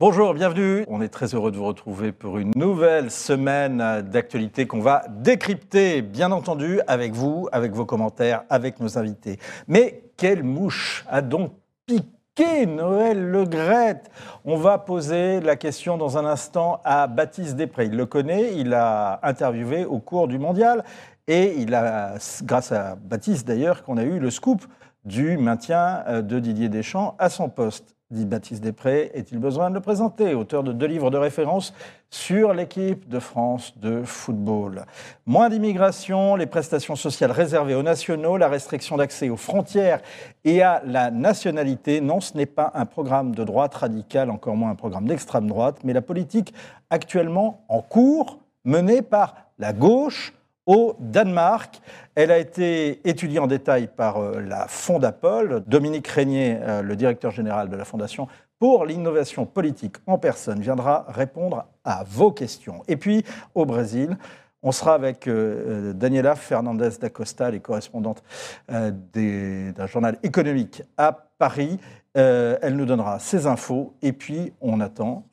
Bonjour, bienvenue. On est très heureux de vous retrouver pour une nouvelle semaine d'actualité qu'on va décrypter, bien entendu, avec vous, avec vos commentaires, avec nos invités. Mais quelle mouche a donc piqué Noël Le Legrette On va poser la question dans un instant à Baptiste Després. Il le connaît, il a interviewé au cours du mondial et il a, grâce à Baptiste d'ailleurs, qu'on a eu le scoop du maintien euh, de Didier Deschamps à son poste dit Baptiste Després, est-il besoin de le présenter Auteur de deux livres de référence sur l'équipe de France de football. Moins d'immigration, les prestations sociales réservées aux nationaux, la restriction d'accès aux frontières et à la nationalité. Non, ce n'est pas un programme de droite radicale, encore moins un programme d'extrême droite, mais la politique actuellement en cours, menée par la gauche au Danemark. Elle a été étudiée en détail par euh, la Fondapol. Dominique Régnier, euh, le directeur général de la Fondation pour l'innovation politique en personne, viendra répondre à vos questions. Et puis, au Brésil, on sera avec euh, Daniela Fernandez d'Acosta, les correspondantes d'un journal économique à Paris. elle nous donnera ses infos et puis on attend,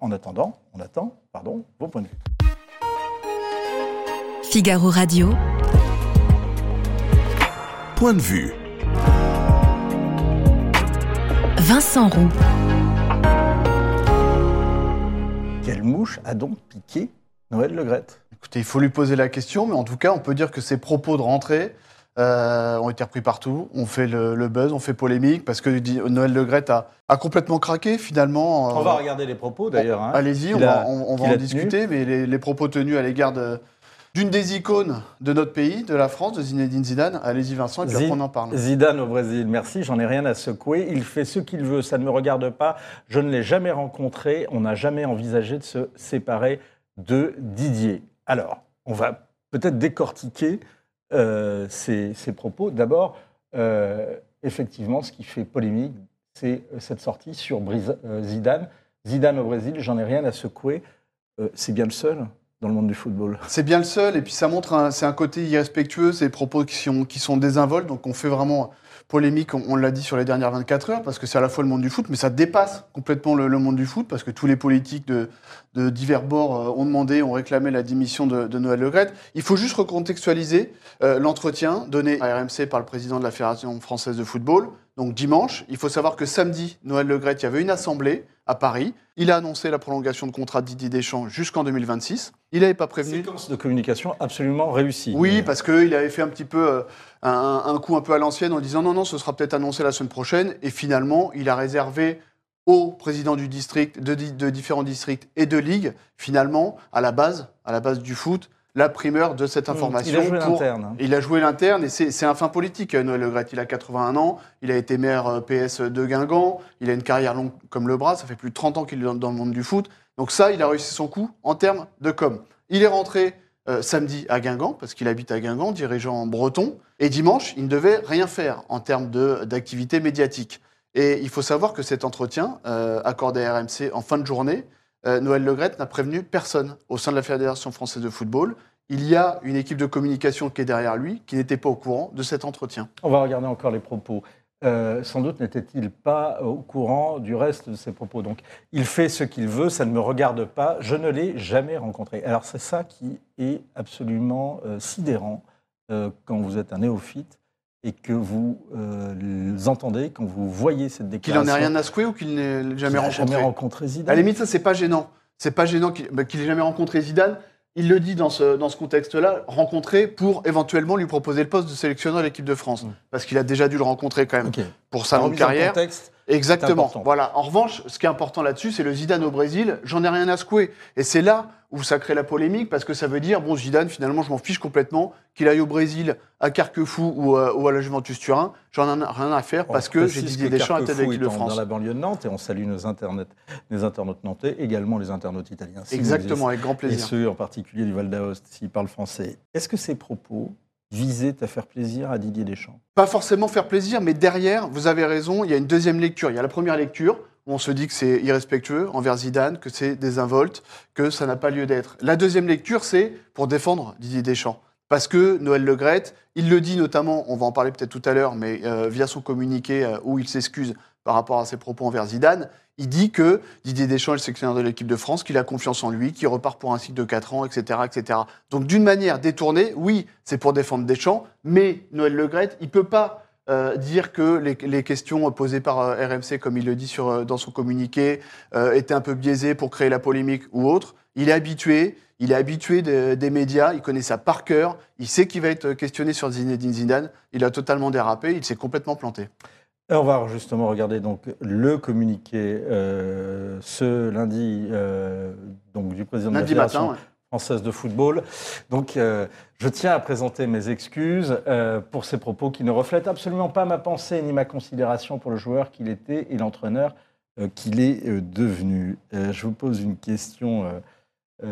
en attendant, on attend, pardon, vos points de vue. Figaro Radio. Point de vue. Vincent Roux. Quelle mouche a donc piqué Noël Legrette Écoutez, il faut lui poser la question, mais en tout cas, on peut dire que ses propos de rentrée euh, ont été repris partout. On fait le, buzz, on fait polémique, parce que Noël Legrette a, a complètement craqué finalement. On va regarder les propos d'ailleurs. Hein. Allez-y, on, va, en discuter, mais les, les propos tenus à l'égard de, d'une des icônes de notre pays, de la France, de Zinedine Zidane. Allez-y Vincent, et puis on en parle. Zidane au Brésil, merci, j'en ai rien à secouer. Il fait ce qu'il veut, ça ne me regarde pas. Je ne l'ai jamais rencontré, on n'a jamais envisagé de se séparer de Didier. Alors, on va peut-être décortiquer euh, ces, propos. D'abord, euh, effectivement, ce qui fait polémique, c'est cette sortie sur euh, Zidane. Zidane au Brésil, j'en ai rien à secouer. c'est bien le seul dans le monde du football. C'est bien le seul, et puis ça montre, c'est un côté irrespectueux, des propos qui sont, désinvoltes, donc on fait vraiment polémique, on, l'a dit sur les dernières 24 heures, parce que c'est à la fois le monde du foot, mais ça dépasse complètement le, monde du foot, parce que tous les politiques de, de divers bords euh, ont demandé, ont réclamé la démission de, Noël Le Gret. Il faut juste recontextualiser euh, l'entretien donné à RMC par le président de la Fédération française de football, donc dimanche. Il faut savoir que samedi, Noël Le Gret, il y avait une assemblée à Paris. Il a annoncé la prolongation de contrat de Didier Deschamps jusqu'en 2026. Il n'avait pas prévenu. Séquence de communication absolument réussie. Oui, parce qu'il avait fait un petit peu euh, un, coup un peu à l'ancienne en disant non, non, ce sera peut-être annoncé la semaine prochaine. Et finalement, il a réservé au président du district, de, de différents districts et de ligues, finalement, à la base, à la base du foot, la primeur de cette information. Il a joué l'interne. Il a joué l'interne et c'est un fin politique, Noël Le Gret. Il a 81 ans, il a été maire euh, PS de Guingamp, il a une carrière longue comme le bras, ça fait plus de 30 ans qu'il est dans, le monde du foot. Donc ça, il a réussi son coup en termes de com. Il est rentré euh, samedi à Guingamp, parce qu'il habite à Guingamp, dirigeant breton, et dimanche, il ne devait rien faire en termes d'activité médiatique. Et il faut savoir que cet entretien, euh, accordé à RMC en fin de journée, euh, Noël Legrette n'a prévenu personne au sein de la Fédération française de football. Il y a une équipe de communication qui est derrière lui, qui n'était pas au courant de cet entretien. On va regarder encore les propos. Euh, sans doute n'était-il pas au courant du reste de ses propos. Donc, il fait ce qu'il veut, ça ne me regarde pas, je ne l'ai jamais rencontré. Alors, c'est ça qui est absolument euh, sidérant quand vous êtes un néophyte et que vous euh, entendez quand vous voyez cette déclaration. Qu'il n'en ait rien à secouer ou qu'il n'ait jamais rencontré jamais rencontré Zidane. À la limite, ça, c'est pas gênant. C'est pas gênant qu'il bah, n'ait jamais rencontré Zidane. Il le dit dans ce, dans ce contexte-là, rencontrer pour éventuellement lui proposer le poste de sélectionneur de l'équipe de France. Mm. Parce qu'il a déjà dû le rencontrer quand même pour sa longue carrière. Contexte, Exactement. Voilà. En revanche, ce qui est important là-dessus, c'est le Zidane au Brésil. J'en ai rien à secouer. Et c'est là où ça crée la polémique parce que ça veut dire, bon, Zidane, finalement, je m'en fiche complètement qu'il aille au Brésil, à Carquefou ou, euh, ou à la Juventus Turin. J'en ai rien à faire parce que j'ai Didier Deschamps à tête de l'équipe de France. dans la banlieue de Nantes et on salue nos internautes, les internautes nantais, également les internautes italiens. Exactement, avec grand plaisir. Et ceux en particulier du Val d'Aoste, s'ils parlent français. Est-ce que ces propos visait à faire plaisir à Didier Deschamps? Pas forcément faire plaisir, mais derrière, vous avez raison, il y a une deuxième lecture. Il y a la première lecture, où on se dit que c'est irrespectueux envers Zidane, que c'est désinvolte, que ça n'a pas lieu d'être. La deuxième lecture, c'est pour défendre Didier Deschamps. Parce que Noël Legrette, il le dit notamment, on va en parler peut-être tout à l'heure, mais euh, via son communiqué euh, où il s'excuse par rapport à ses propos envers Zidane, Il dit que Didier Deschamps est le sélectionneur de l'équipe de France, qu'il a confiance en lui, qu'il repart pour un cycle de 4 ans, etc. etc. Donc d'une manière détournée, oui, c'est pour défendre Deschamps, mais Noël Legrette, il ne peut pas euh, dire que les, les, questions posées par euh, RMC, comme il le dit sur, euh, dans son communiqué, euh, étaient un peu biaisées pour créer la polémique ou autre. Il est habitué, il est habitué de, des médias, il connaît ça par cœur, il sait qu'il va être questionné sur Zinedine Zidane, il a totalement dérapé, il s'est complètement planté. On va justement regarder donc le communiqué ce lundi donc du président lundi de la matin, ouais. Française de football. Donc euh, je tiens à présenter mes excuses euh, pour ces propos qui ne reflètent absolument pas ma pensée ni ma considération pour le joueur qu'il était et l'entraîneur euh, qu'il est devenu. Je vous pose une question, je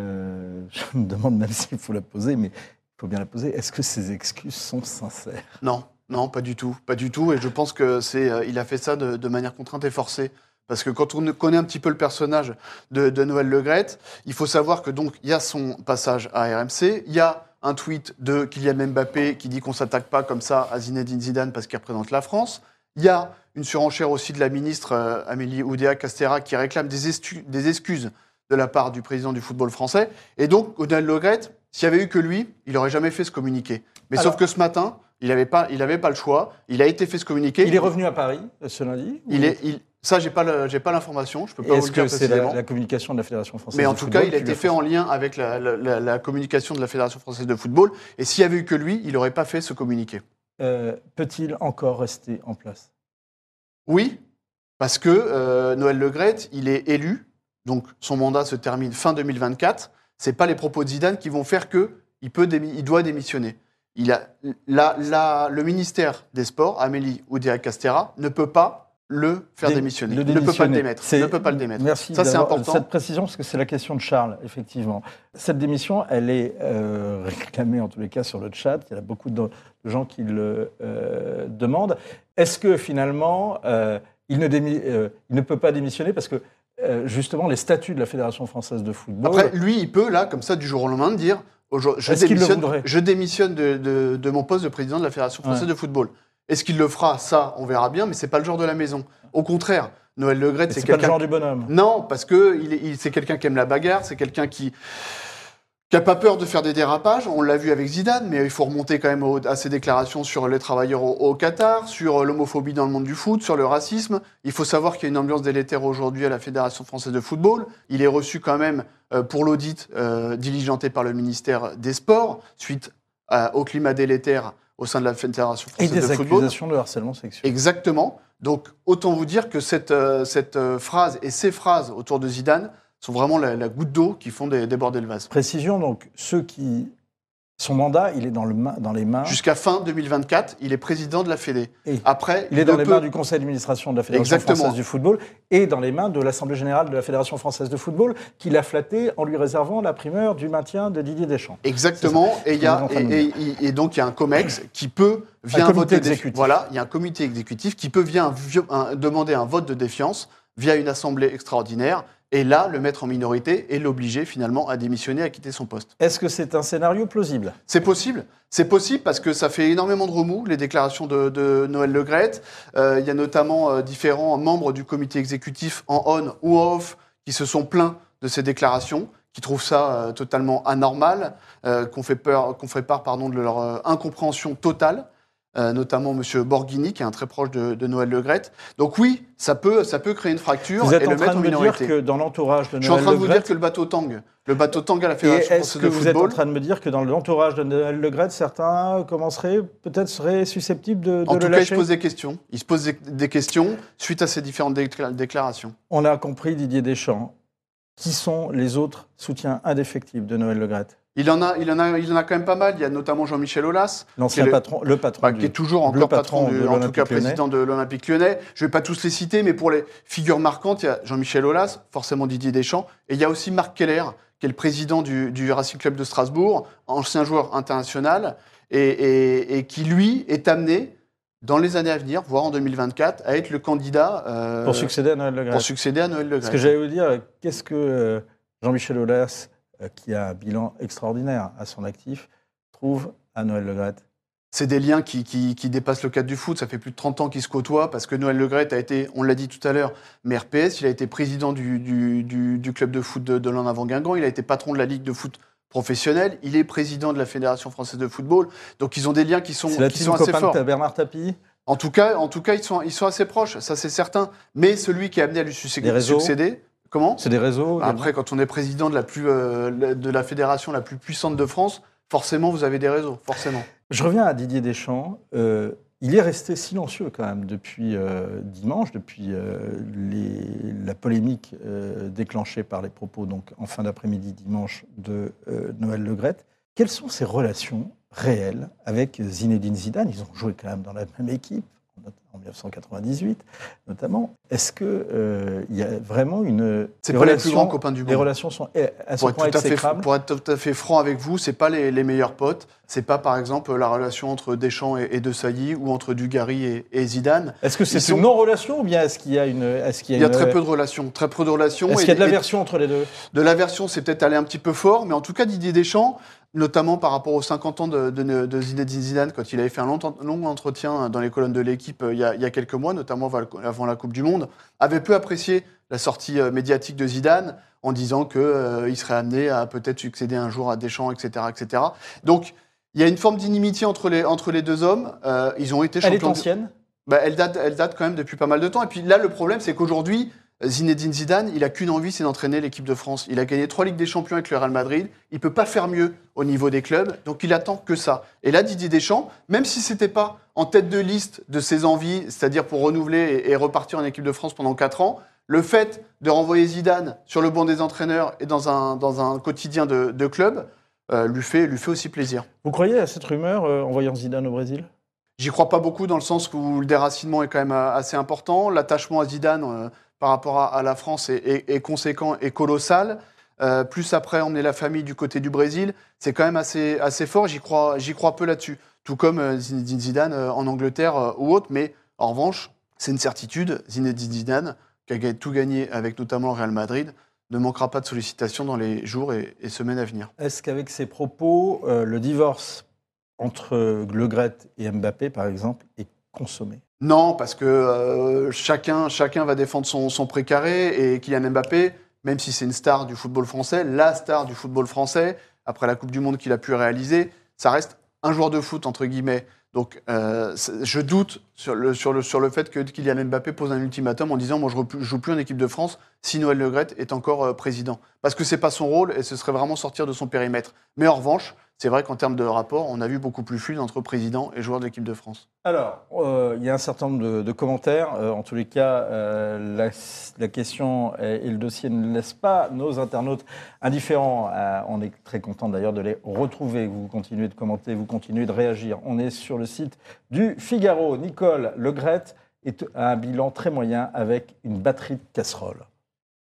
me demande même s'il faut la poser, mais il faut bien la poser. Est-ce que ces excuses sont sincères? Non, non, pas du tout, pas du tout. Et je pense que c'est, il a fait ça de manière contrainte et forcée. Parce que quand on connaît un petit peu le personnage de, de Noël Legrette, il faut savoir que donc il y a son passage à RMC, il y a un tweet de Kylian Mbappé qui dit qu'on s'attaque pas comme ça à Zinedine Zidane parce qu'il représente la France. Il y a une surenchère aussi de la ministre euh, Amélie Oudéa-Castera qui réclame des, excuses de la part du président du football français. Et donc, Noël Legrette, s'il n'y avait eu que lui, il n'aurait jamais fait ce communiqué. Mais Alors- sauf que ce matin, il n'avait pas, il avait pas le choix. Il a été fait ce communiqué. Il est revenu à Paris euh, ce lundi Il est, il- ça, j'ai pas, le- j'ai pas l'information. Je peux pas vous Est-ce le dire que c'est la, communication de la Fédération française Mais en de tout football cas, il a été le fait en lien avec la, la- la- la communication de la Fédération française de football. Et s'il y avait eu que lui, il n'aurait pas fait ce communiqué. Euh, Peut-il encore rester en place? Oui, parce que euh, Noël Legrette, il est élu, donc son mandat se termine fin 2024. C'est pas les propos de Zidane qui vont faire que il peut, démi- il doit démissionner. Il a, le ministère des Sports, Amélie Oudéa-Castera, ne peut pas le faire Dé- démissionner. le Il ne peut pas le démissionner. démettre. Ne peut pas le démettre. Merci Ça, c'est important. cette précision parce que c'est la question de Charles, effectivement. Cette démission, elle est euh, réclamée en tous les cas sur le chat. Il y a beaucoup de gens qui le euh, demandent. Est-ce que finalement, euh, il, ne démi- il ne peut pas démissionner parce que justement les statuts de la Fédération française de football. Après, lui, il peut, là, comme ça, du jour au lendemain, dire Aujourd'hui, je démissionne, je démissionne de, de- de mon poste de président de la Fédération française Ouais. de football. Est-ce qu'il le fera? Ça, on verra bien, mais c'est pas le genre de la maison. Au contraire, Noël Legrette, c'est c'est pas le quelqu'un. genre du bonhomme. Non, parce que il est- il- c'est quelqu'un qui aime la bagarre, c'est quelqu'un qui qui n'a pas peur de faire des dérapages. On l'a vu avec Zidane, mais il faut remonter quand même au- à ses déclarations sur les travailleurs au, au Qatar, sur l'homophobie dans le monde du foot, sur le racisme. Il faut savoir qu'il y a une ambiance délétère aujourd'hui à la Fédération française de football. Il est reçu quand même euh, pour l'audit euh, diligenté par le ministère des Sports, suite au climat délétère au sein de la Fédération Et des de football. accusations de harcèlement sexuel. Exactement. Donc, autant vous dire que cette, euh, cette euh, phrase et ces phrases autour de Zidane sont vraiment la, la goutte d'eau qui font dé- déborder le vase. Précision donc, ceux qui son mandat, il est dans, le main- dans les mains. Jusqu'à fin 2024, il est président de la Fédé. Et Après, Il est dans les peut- mains du conseil d'administration de la Fédération Exactement. française du football et dans les mains de l'Assemblée générale de la Fédération française de football, qui l'a flatté en lui réservant la primeur du maintien de Didier Deschamps. Exactement. Et, y a, donc, il y a un COMEX qui peut, via Un un, comité vote de défi- exécutif. Voilà, il y a un comité exécutif qui peut via un un- demander un vote de défiance via une assemblée extraordinaire et là, le mettre en minorité et l'obliger finalement à démissionner, à quitter son poste. Est-ce que c'est un scénario plausible? C'est possible. C'est possible parce que ça fait énormément de remous, les déclarations de, de Noël Legrette. Euh, il y a notamment euh, différents membres du comité exécutif en on ou off qui se sont plaints de ces déclarations, qui trouvent ça euh, totalement anormal, euh, qu'on fait, peur, qu'on fait part pardon, de leur incompréhension totale. Euh, notamment M. Borghini, qui est un très proche de, de Noël Legrette. Donc oui, ça peut, ça peut créer une fracture Vous êtes et en le train mettre de en me dire minorité. que dans l'entourage de Je suis en Noël train de vous dire que le bateau tangue. Le bateau tangue à la Fédération est-ce que de vous êtes en train de me dire que dans l'entourage de Noël Legrette, certains commenceraient, peut-être seraient susceptibles de, de En le tout cas, il se lâcher pose des questions. Il se pose des, questions suite à ces différentes décla- déclarations. On a compris Didier Deschamps. Qui sont les autres soutiens indéfectibles de Noël Legrette Il en, a, il, en a, il en a quand même pas mal. Il y a notamment Jean-Michel Aulas, L'ancien le- patron, le patron bah, du- qui est toujours le encore patron patron, du- de en tout cas lyonnais. président de l'Olympique lyonnais. Je ne vais pas tous les citer, mais pour les figures marquantes, il y a Jean-Michel Aulas, forcément Didier Deschamps, et il y a aussi Marc Keller, qui est le président du, du Racing Club de Strasbourg, ancien joueur international, et, et- et qui, lui, est amené, dans les années à venir, voire en 2024, à être le candidat euh, pour succéder à Noël Legrette. pour succéder à Noël Legrette. Ce que j'allais vous dire, qu'est-ce que euh, Jean-Michel Aulas, qui a un bilan extraordinaire à son actif, trouve à Noël Legrette c'est des liens qui, qui, qui, dépassent le cadre du foot. Ça fait plus de 30 ans qu'ils se côtoient parce que Noël Legrette a été, on l'a dit tout à l'heure, maire PS. Il a été président du, du, du, du club de foot de, de l'En avant Guingamp. Il a été patron de la Ligue de foot professionnelle. Il est président de la Fédération française de football. Donc ils ont des liens qui sont, la qui sont assez forts. De Bernard Tapie? En tout cas, en tout cas ils, sont, ils sont assez proches, ça c'est certain. Mais celui qui a amené à lui succéder, comment C'est des réseaux Après, quand on est président de la, plus, euh, de la fédération la plus puissante de France, forcément, vous avez des réseaux, forcément. Je reviens à Didier Deschamps. Euh, il est resté silencieux quand même depuis euh, dimanche, depuis les, la polémique déclenchée par les propos donc en fin d'après-midi dimanche de Noël Legrette. Quelles sont ses relations réelles avec Zinedine Zidane? Ils ont joué quand même dans la même équipe en 1998 notamment. Est-ce qu'il euh, y a vraiment une. C'est pas les plus grands copains du monde. Les relations sont à ce pour point être, tout à fait, pour être tout à fait franc avec vous, c'est pas les, les, meilleurs potes. C'est pas par exemple la relation entre Deschamps et, et De Sailly ou entre Dugarry et, et Zidane. Est-ce que c'est une sont... non-relation ou bien est-ce qu'il y a une. Est-ce qu'il y a, il y a une... très peu de relations. Très peu de relations. Est-ce qu'il y a de l'aversion entre les deux? De l'aversion, c'est peut-être aller un petit peu fort, mais en tout cas, Didier Deschamps, notamment par rapport aux 50 ans de, de, de Zinedine Zidane, quand il avait fait un long, long entretien dans les colonnes de l'équipe il, il, y a quelques mois, notamment avant la Coupe du Monde, avait peu apprécié la sortie médiatique de Zidane en disant qu'il euh, serait amené à peut-être succéder un jour à Deschamps, etc. etc. Donc, il y a une forme d'inimitié entre les, entre les deux hommes. Euh, ils ont été champions. Elle est ancienne bah, elle, date, elle date quand même depuis pas mal de temps. Et puis là, le problème, c'est qu'aujourd'hui, Zinedine Zidane, il a qu'une envie, c'est d'entraîner l'équipe de France. Il a gagné trois Ligues des Champions avec le Real Madrid. Il peut pas faire mieux au niveau des clubs, donc il attend que ça. Et là, Didier Deschamps, même si c'était pas en tête de liste de ses envies, c'est-à-dire pour renouveler et, repartir en équipe de France pendant quatre ans, le fait de renvoyer Zidane sur le banc des entraîneurs et dans un, dans un quotidien de, de club euh, lui, fait, lui fait aussi plaisir. Vous croyez à cette rumeur euh, en voyant Zidane au Brésil? J'y crois pas beaucoup dans le sens où le déracinement est quand même assez important. L'attachement à Zidane euh, par rapport à, la France est, conséquent et colossal. Euh, plus après emmener la famille du côté du Brésil, c'est quand même assez, assez fort. J'y crois, peu là-dessus. Tout comme euh, Zinedine Zidane euh, en Angleterre ou autre. Mais en revanche, c'est une certitude. Zinedine Zidane, qui a tout gagné avec notamment le Real Madrid, ne manquera pas de sollicitations dans les jours et, semaines à venir. Est-ce qu'avec ces propos, le divorce entre Le Gret et Mbappé, par exemple, est consommé Non, parce que euh, chacun, chacun va défendre son, son précaré et Kylian Mbappé, même si c'est une star du football français, la star du football français, après la Coupe du Monde qu'il a pu réaliser, ça reste un joueur de foot, entre guillemets. Donc, euh, je doute sur le, sur, le, sur le fait que Kylian Mbappé pose un ultimatum en disant Moi, je ne joue plus en équipe de France si Noël Le Gret est encore euh, président. Parce que ce n'est pas son rôle et ce serait vraiment sortir de son périmètre. Mais en revanche, c'est vrai qu'en termes de rapport, on a vu beaucoup plus fluide entre président et joueur de l'équipe de France. Alors, euh, il y a un certain nombre de, commentaires. Euh, en tous les cas, euh, la, question et, le dossier ne laissent pas nos internautes indifférents. On est très content d'ailleurs de les retrouver. Vous continuez de commenter, vous continuez de réagir. On est sur le site du Figaro. Nicole Legrette est à un bilan très moyen avec une batterie de casseroles.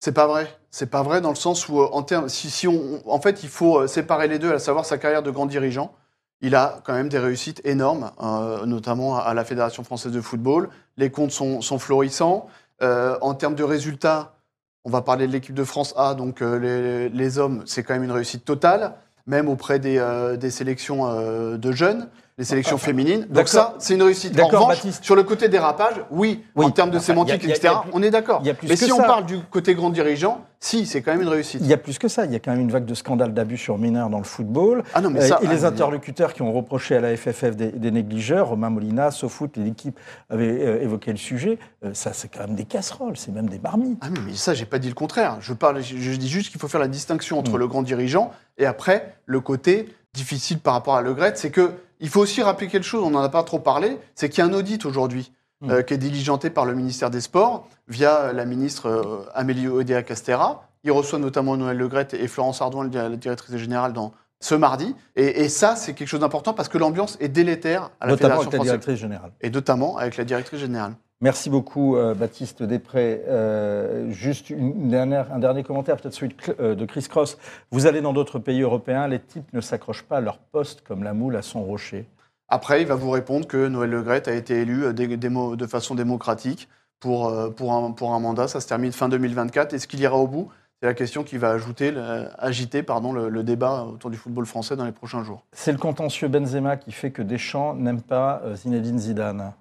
C'est pas vrai. C'est pas vrai dans le sens où, en termes, si, on, en fait, il faut séparer les deux, à savoir sa carrière de grand dirigeant. Il a quand même des réussites énormes, euh, notamment à la Fédération française de football. Les comptes sont, florissants. Euh, en termes de résultats, on va parler de l'équipe de France A, donc euh, les, les, hommes, c'est quand même une réussite totale, même auprès des, euh, des sélections euh, de jeunes les sélections féminines. Donc ça, c'est une réussite. En revanche, Baptiste. sur le côté dérapage, oui, oui. en termes de enfin, sémantique, y a, y a, etc., y a, on est d'accord. Mais si on parle du côté grand dirigeant, si, c'est quand même une réussite. Il y a plus que ça. Il y a quand même une vague de scandales d'abus sur mineurs dans le football. Ah non, mais ça, euh, et ah, les interlocuteurs qui ont reproché à la FFF des, des négligeurs, Romain Molina, Sofoot, l'équipe avait euh, évoqué le sujet. Euh, ça, c'est quand même des casseroles, c'est même des marmites. Ah mais ça, j'ai pas dit le contraire. Je, parle, je, je dis juste qu'il faut faire la distinction entre mmh. le grand dirigeant et après le côté difficile par rapport à Le Gret, c'est que il faut aussi rappeler quelque chose, on n'en a pas trop parlé, c'est qu'il y a un audit aujourd'hui mmh. euh, qui est diligenté par le ministère des Sports via la ministre euh, Amélie Oudéa-Castera. Il reçoit notamment Noël Legrette et Florence Ardouin, la directrice générale, dans ce mardi. Et, et ça, c'est quelque chose d'important parce que l'ambiance est délétère à la notamment Fédération avec la directrice générale. Et notamment avec la directrice générale. Merci beaucoup, euh, Baptiste Després. Euh, juste une dernière, un dernier commentaire, peut-être celui de, euh, de, Chris Cross. Vous allez dans d'autres pays européens, les types ne s'accrochent pas à leur poste comme la moule à son rocher. Après, il va vous répondre que Noël Legrette a été élu de façon démocratique pour, pour, un, pour un mandat. Ça se termine fin 2024. Est-ce qu'il ira au bout? C'est la question qui va ajouter, le- agiter pardon, le, le débat autour du football français dans les prochains jours. C'est le contentieux Benzema qui fait que Deschamps n'aime pas Zinedine Zidane.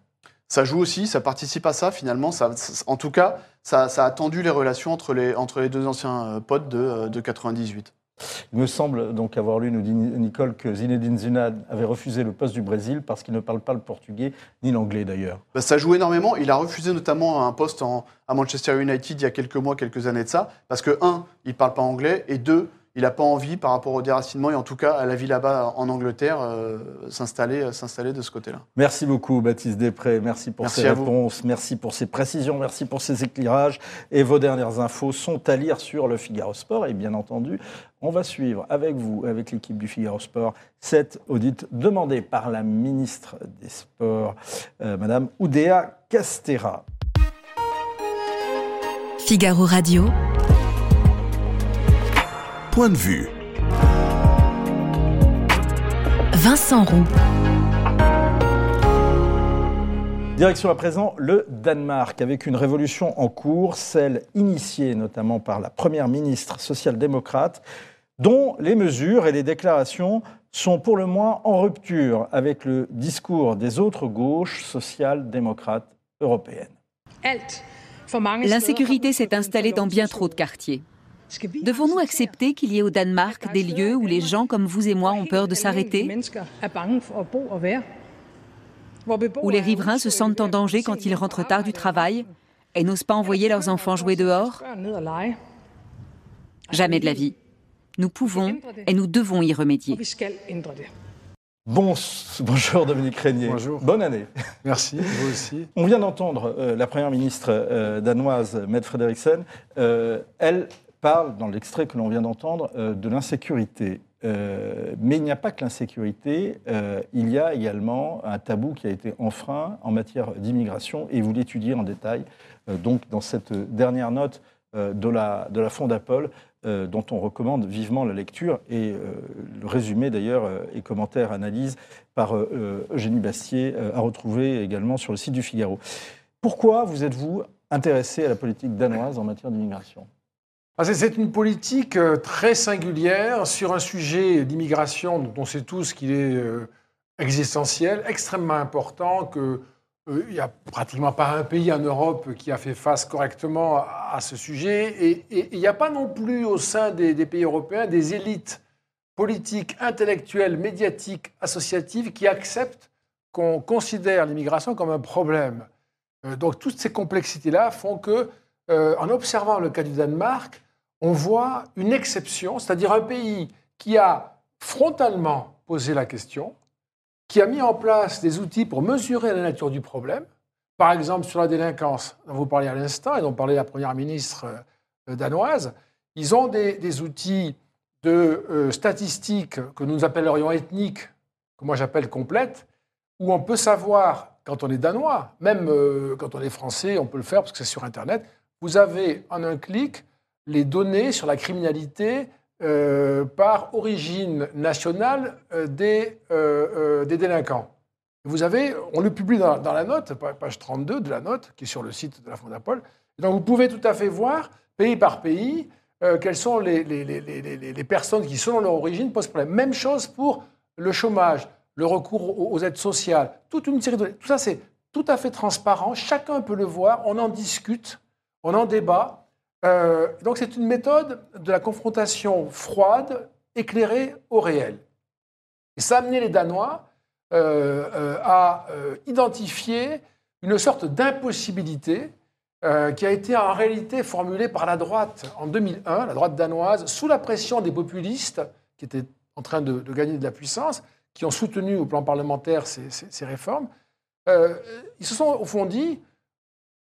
Ça joue aussi, ça participe à ça finalement. Ça, en tout cas, ça, ça a tendu les relations entre les, entre les deux anciens euh, potes de, euh, de 98. Il me semble donc avoir lu, nous dit Nicole, que Zinedine Zidane avait refusé le poste du Brésil parce qu'il ne parle pas le portugais ni l'anglais d'ailleurs. Bah, ça joue énormément. Il a refusé notamment un poste en- à Manchester United il y a quelques mois, quelques années de ça, parce que, un, il parle pas anglais, et deux, il n'a pas envie, par rapport au déracinement, et en tout cas à la vie là-bas en Angleterre, euh, s'installer euh, s'installer de ce côté-là. Merci beaucoup Baptiste Després, merci pour Merci ces vous. réponses, merci pour ces précisions, merci pour ces éclairages. Et vos dernières infos sont à lire sur le Figaro Sport. Et bien entendu, on va suivre avec vous, avec l'équipe du Figaro Sport, cette audite demandée par la ministre des Sports, euh, Madame Oudéa Castera. Figaro Radio, Point de vue. Vincent Roux. Direction à présent le Danemark, avec une révolution en cours, celle initiée notamment par la première ministre social-démocrate, dont les mesures et les déclarations sont pour le moins en rupture avec le discours des autres gauches social-démocrates européennes. L'insécurité s'est installée dans bien trop de quartiers. Devons-nous accepter qu'il y ait au Danemark des lieux où les gens comme vous et moi ont peur de s'arrêter? Où les riverains se sentent en danger quand ils rentrent tard du travail et n'osent pas envoyer leurs enfants jouer dehors? Jamais de la vie. Nous pouvons et nous devons y remédier. Bon, bonjour Dominique Régnier. Bonjour. Bonne année. Merci, vous aussi. On vient d'entendre euh, la première ministre euh, danoise, Mette Frederiksen. Euh, elle parle, dans l'extrait que l'on vient d'entendre, euh, de l'insécurité. Euh, mais il n'y a pas que l'insécurité, euh, il y a également un tabou qui a été enfreint en matière d'immigration, et vous l'étudiez en détail, donc dans cette dernière note de la, de la dont on recommande vivement la lecture, et le résumé d'ailleurs et commentaires, analyse par Eugénie Bastier, à retrouver également sur le site du Figaro. Pourquoi vous êtes-vous intéressé à la politique danoise en matière d'immigration? C'est- une politique euh, très singulière sur un sujet d'immigration dont on sait tous qu'il est euh, existentiel, extrêmement important, que euh, n'y a pratiquement pas un pays en Europe qui a fait face correctement à, ce sujet. Et il n'y a pas non plus au sein des, pays européens des élites politiques, intellectuelles, médiatiques, associatives qui acceptent qu'on considère l'immigration comme un problème. Donc toutes ces complexités-là font que, en observant le cas du Danemark, on voit une exception, c'est-à-dire un pays qui a frontalement posé la question, qui a mis en place des outils pour mesurer la nature du problème. Par exemple, sur la délinquance, dont vous parliez à l'instant, et dont parlait la Première ministre euh, danoise, ils ont des, des outils de euh, statistiques que nous appellerions ethniques, que moi j'appelle complètes, où on peut savoir, quand on est danois, même euh, quand on est français, on peut le faire parce que c'est sur Internet, vous avez en un clic les données sur la criminalité euh, par origine nationale euh, des, euh, des délinquants. Vous avez, on le publie dans, la note, pa- page 32 de la note, qui est sur le site de la Fondapol. Donc vous pouvez tout à fait voir, pays par pays, quelles sont les, les- les- les- personnes qui, selon leur origine, posent problème. Même chose pour le chômage, le recours aux, aux aides sociales, toute une série de... Tout ça, c'est tout à fait transparent, chacun peut le voir, on en discute, on en débat. Euh, donc c'est une méthode de la confrontation froide, éclairée au réel. Et ça a amené les Danois euh, euh, à identifier une sorte d'impossibilité qui a été en réalité formulée par la droite en 2001, la droite danoise, sous la pression des populistes qui étaient en train de, gagner de la puissance, qui ont soutenu au plan parlementaire ces, ces- réformes. Ils se sont au fond dit,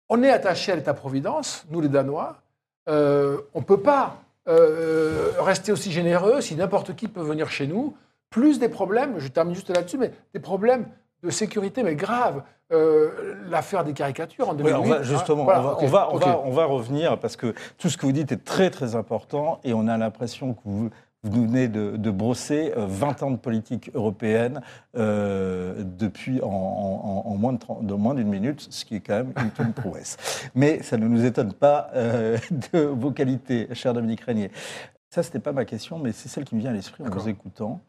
on est attaché à l'État-providence, nous les Danois, euh, on ne peut pas euh, rester aussi généreux si n'importe qui peut venir chez nous. Plus des problèmes, je termine juste là-dessus, mais des problèmes de sécurité, mais graves. Euh, L'affaire des caricatures en Oui, 2008. on va, hein, justement, voilà, on, va, on, va, on, va, on va revenir parce que tout ce que vous dites est très très important et on a l'impression que vous, Vous venez de, de brosser euh, 20 ans de politique européenne euh, depuis en, en- en moins de 30 de moins d'une minute, ce qui est quand même une, une prouesse. Mais ça ne nous étonne pas euh, de vos qualités, cher Dominique Régnier. Ça, c'était pas ma question, mais c'est celle qui me vient à l'esprit en vous écoutant.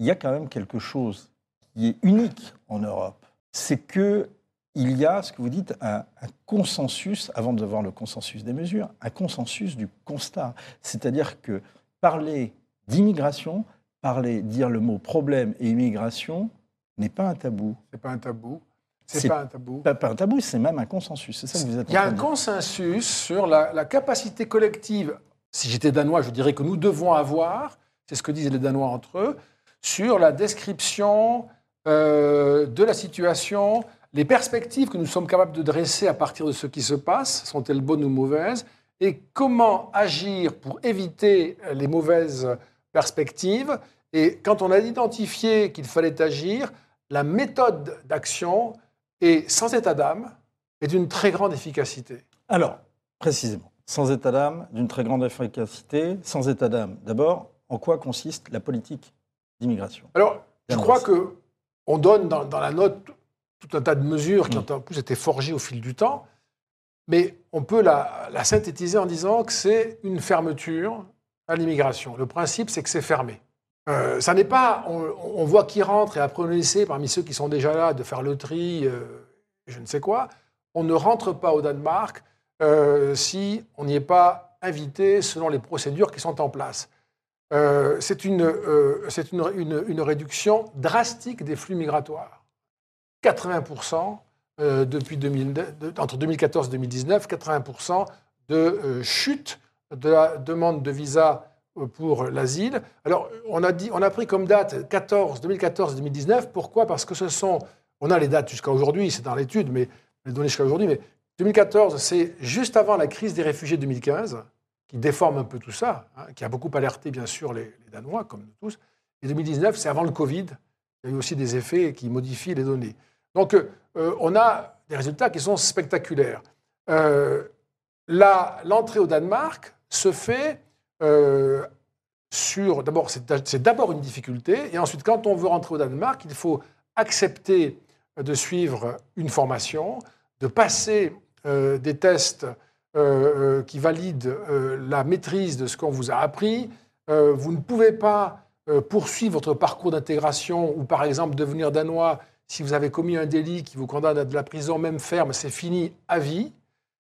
Il y a quand même quelque chose qui est unique en Europe. C'est que il y a, ce que vous dites, un, un consensus, avant de voir le consensus des mesures, un consensus du constat. C'est-à-dire que parler d'immigration, parler, dire le mot problème et immigration n'est pas un tabou. C'est pas un tabou. C'est pas un tabou. Pas, pas un tabou, c'est même un consensus. C'est ça que vous êtes Il y a un consensus sur la, la capacité collective. Si j'étais danois, je dirais que nous devons avoir, c'est ce que disent les Danois entre eux, sur la description euh, de la situation, les perspectives que nous sommes capables de dresser à partir de ce qui se passe, sont-elles bonnes ou mauvaises, et comment agir pour éviter les mauvaises perspectives. Et quand on a identifié qu'il fallait agir, la méthode d'action est sans état d'âme et d'une très grande efficacité. Alors, précisément, sans état d'âme, d'une très grande efficacité, sans état d'âme. D'abord, en quoi consiste la politique d'immigration? Alors, je crois que on donne dans, dans la note tout un tas de mesures qui ont en plus été forgées au fil du temps, mais on peut la, la synthétiser en disant que c'est une fermeture à l'immigration. Le principe, c'est que c'est fermé. Euh, ça n'est pas, on, voit qui rentre et après on essaie parmi ceux qui sont déjà là de faire le tri, euh, je ne sais quoi. On ne rentre pas au Danemark euh, si on n'y est pas invité selon les procédures qui sont en place. C'est une, une, une- une réduction drastique des flux migratoires. 80% euh, depuis 2000 de- entre 2014 et 2019, 80% de chute de la demande de visa euh, pour l'asile. Alors, on a, dit, on a pris comme date 14, 2014-2019. Pourquoi? Parce que ce sont, on a les dates jusqu'à aujourd'hui, c'est dans l'étude, mais les données jusqu'à aujourd'hui, mais 2014, c'est juste avant la crise des réfugiés de 2015, qui déforme un peu tout ça, hein, qui a beaucoup alerté, bien sûr, les, Danois, comme nous tous. Et 2019, c'est avant le Covid. Il y a eu aussi des effets qui modifient les données. Donc, euh, on a des résultats qui sont spectaculaires. Euh, L'entrée au Danemark se fait euh, sur. D'abord, c'est d'abord une difficulté. Et ensuite, quand on veut rentrer au Danemark, il faut accepter de suivre une formation, de passer euh, des tests euh, qui valident la maîtrise de ce qu'on vous a appris. Vous ne pouvez pas poursuivre votre parcours d'intégration ou, par exemple, devenir danois si vous avez commis un délit qui vous condamne à de la prison, même ferme, c'est fini à vie.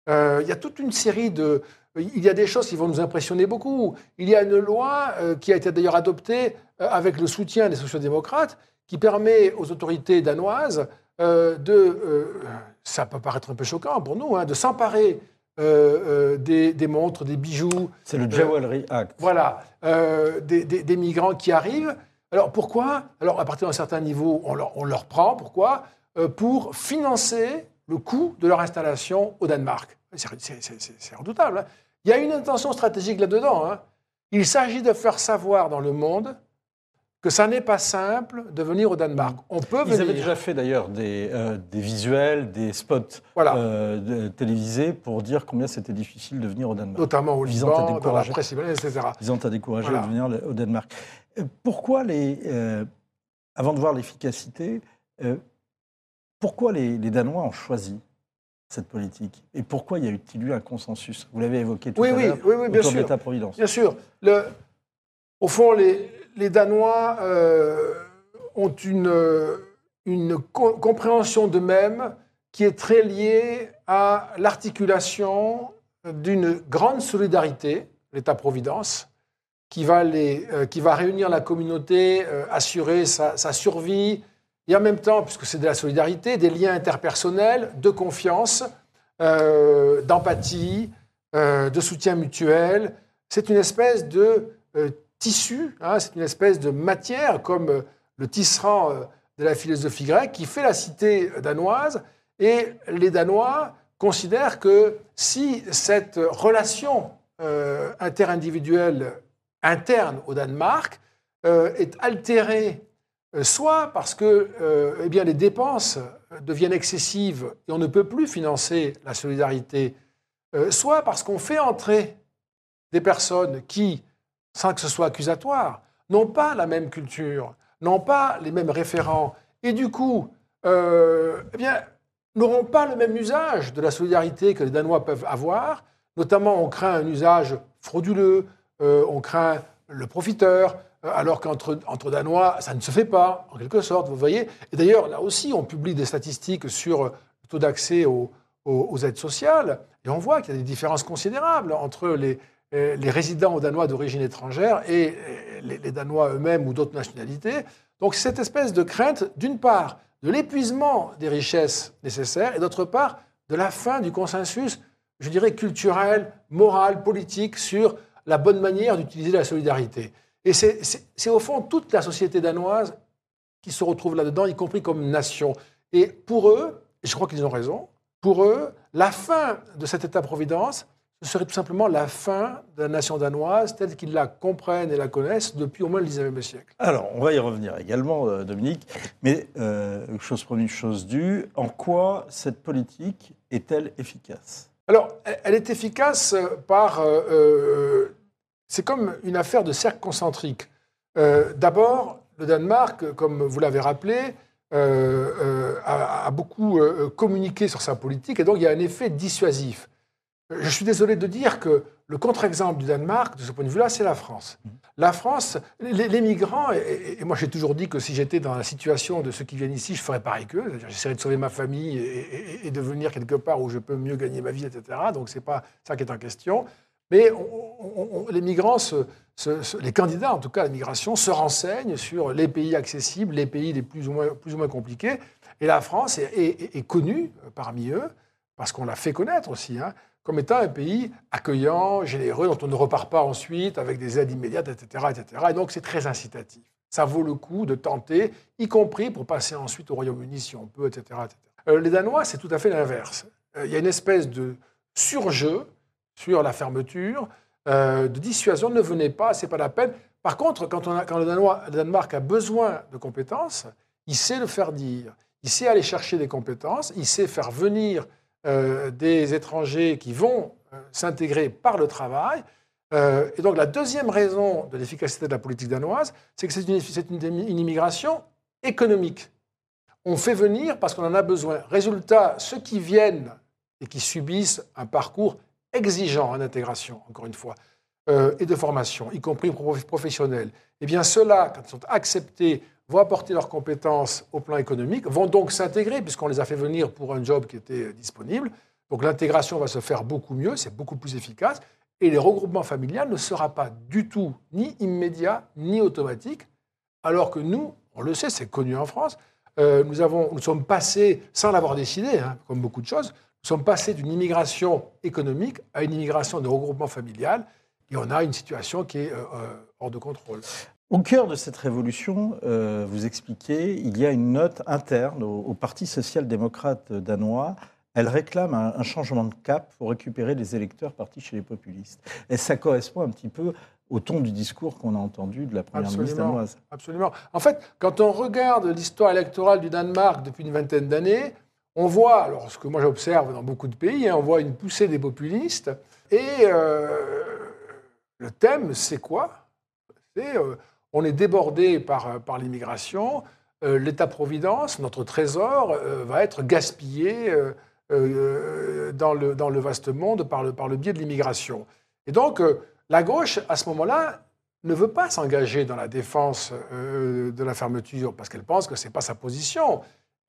Il y a toute une série de... Il y a des choses qui vont nous impressionner beaucoup. Il y a une loi euh, qui a été d'ailleurs adoptée euh, avec le soutien des sociodémocrates qui permet aux autorités danoises euh, de... ça peut paraître un peu choquant pour nous, hein, de s'emparer des, des montres, des bijoux, C'est le Jewelry Act. voilà, des, des- des migrants qui arrivent. Alors pourquoi? Alors à partir d'un certain niveau, on leur, on leur prend. Pourquoi? Pour financer le coût de leur installation au Danemark. C'est redoutable. hein. Il y a une intention stratégique là-dedans. hein. Il s'agit de faire savoir dans le monde que ça n'est pas simple de venir au Danemark. On peut Ils venir. avaient déjà fait d'ailleurs des, euh, des visuels, des spots Voilà. euh, de- télévisés pour dire combien c'était difficile de venir au Danemark. notamment au visant à Liban, dans la décourager. presse libanaise, etc. visant à décourager Voilà. de venir au Danemark. Euh, Pourquoi les, euh, avant de voir l'efficacité, pourquoi les, les Danois ont choisi cette politique Et pourquoi y a-t-il eu un consensus? Vous l'avez évoqué tout Oui, à oui, l'heure oui, oui, bien autour de l'État-providence. Bien sûr. Le- au fond, les, les Danois euh, ont une, une co- compréhension d'eux-mêmes qui est très liée à l'articulation d'une grande solidarité, l'État-providence, qui, va les, euh, qui va réunir la communauté, euh, assurer sa, sa survie, et en même temps, puisque c'est de la solidarité, des liens interpersonnels, de confiance, euh, d'empathie, euh, de soutien mutuel. C'est une espèce de euh, tissu, hein, c'est une espèce de matière, comme le tisserand de la philosophie grecque, qui fait la cité danoise. Et les Danois considèrent que si cette relation interindividuelle interne au Danemark est altérée, soit parce que euh, eh les dépenses deviennent excessives et on ne peut plus financer la solidarité, euh, soit parce qu'on fait entrer des personnes qui sans que ce soit accusatoire, n'ont pas la même culture, n'ont pas les mêmes référents, et du coup, euh, eh n'auront pas le même usage de la solidarité que les Danois peuvent avoir. Notamment, on craint un usage frauduleux, euh, on craint le profiteur, euh, alors qu'entre entre Danois, ça ne se fait pas, en quelque sorte, vous voyez. Et d'ailleurs, là aussi, on publie des statistiques sur le taux d'accès aux, aux, aides sociales, et on voit qu'il y a des différences considérables entre les, les résidents danois d'origine étrangère et les, les Danois eux-mêmes ou d'autres nationalités. Donc cette espèce de crainte, d'une part, de l'épuisement des richesses nécessaires et d'autre part, de la fin du consensus, je dirais, culturel, moral, politique sur la bonne manière d'utiliser la solidarité. Et c'est au fond toute la société danoise qui se retrouve là-dedans, y compris comme nation. Et pour eux, et je crois qu'ils ont raison, pour eux, la fin de cet État-providence, ce serait tout simplement la fin de la nation danoise telle qu'ils la comprennent et la connaissent depuis au moins le XIXe siècle. Alors, on va y revenir également, euh, Dominique, mais euh, chose promise, chose due, en quoi cette politique est-elle efficace? Alors, elle est efficace par... Euh, c'est comme une affaire de cercle concentrique. D'abord, le Danemark, comme vous l'avez rappelé, a, a, beaucoup communiqué sur sa politique, et donc il y a un effet dissuasif. Je suis désolé de dire que le contre-exemple du Danemark, de ce point de vue-là, c'est la France. La France, les, migrants, et, moi j'ai toujours dit que si j'étais dans la situation de ceux qui viennent ici, je ferais pareil qu'eux. J'essaierais de sauver ma famille et, de venir quelque part où je peux mieux gagner ma vie, etc. Donc c'est pas ça qui est en question. Mais les migrants, les candidats en tout cas à la migration, se renseignent sur les pays accessibles, les pays les plus ou moins, compliqués. Et la France est, connue parmi eux, parce qu'on l'a fait connaître aussi. Hein, comme étant un pays accueillant, généreux, dont on ne repart pas ensuite avec des aides immédiates, etc. etc. Et donc c'est très incitatif. Ça vaut le coup de tenter, y compris pour passer ensuite au Royaume-Uni si on peut, etc. Euh, les Danois, c'est tout à fait l'inverse. Euh, il y a une espèce de surjeu sur la fermeture, euh, de dissuasion, ne venez pas, c'est pas la peine. Par contre, quand, on a, quand le, Danemark a besoin de compétences, il sait le faire dire, il sait aller chercher des compétences, il sait faire venir euh, des étrangers qui vont euh, s'intégrer par le travail. Et donc la deuxième raison de l'efficacité de la politique danoise, c'est que c'est une, une, immigration économique. On fait venir parce qu'on en a besoin. Résultat, ceux qui viennent et qui subissent un parcours exigeant en intégration, encore une fois, et de formation, y compris professionnel, eh bien ceux-là, quand ils sont acceptés vont apporter leurs compétences au plan économique, vont donc s'intégrer, puisqu'on les a fait venir pour un job qui était disponible. Donc l'intégration va se faire beaucoup mieux, c'est beaucoup plus efficace, et le regroupement familial ne sera pas du tout ni immédiat ni automatique, alors que nous, on le sait, c'est connu en France, euh, nous, avons, nous sommes passés, sans l'avoir décidé, hein, comme beaucoup de choses, nous sommes passés d'une immigration économique à une immigration de regroupement familial, et on a une situation qui est euh, euh, hors de contrôle. Au cœur de cette révolution, euh, vous expliquez, il y a une note interne au, Parti social-démocrate danois. Elle réclame un, changement de cap pour récupérer les électeurs partis chez les populistes. Et ça correspond un petit peu au ton du discours qu'on a entendu de la première ministre danoise. Absolument. En fait, quand on regarde l'histoire électorale du Danemark depuis une vingtaine d'années, on voit, alors ce que moi j'observe dans beaucoup de pays, hein, on voit une poussée des populistes. Et euh, le thème, c'est quoi? C'est euh, on est débordé par, euh, par l'immigration. L'État-providence, notre trésor, va être gaspillé dans, le, dans le vaste monde par le, par le biais de l'immigration. Et donc, la gauche, à ce moment-là, ne veut pas s'engager dans la défense de la fermeture parce qu'elle pense que ce n'est pas sa position.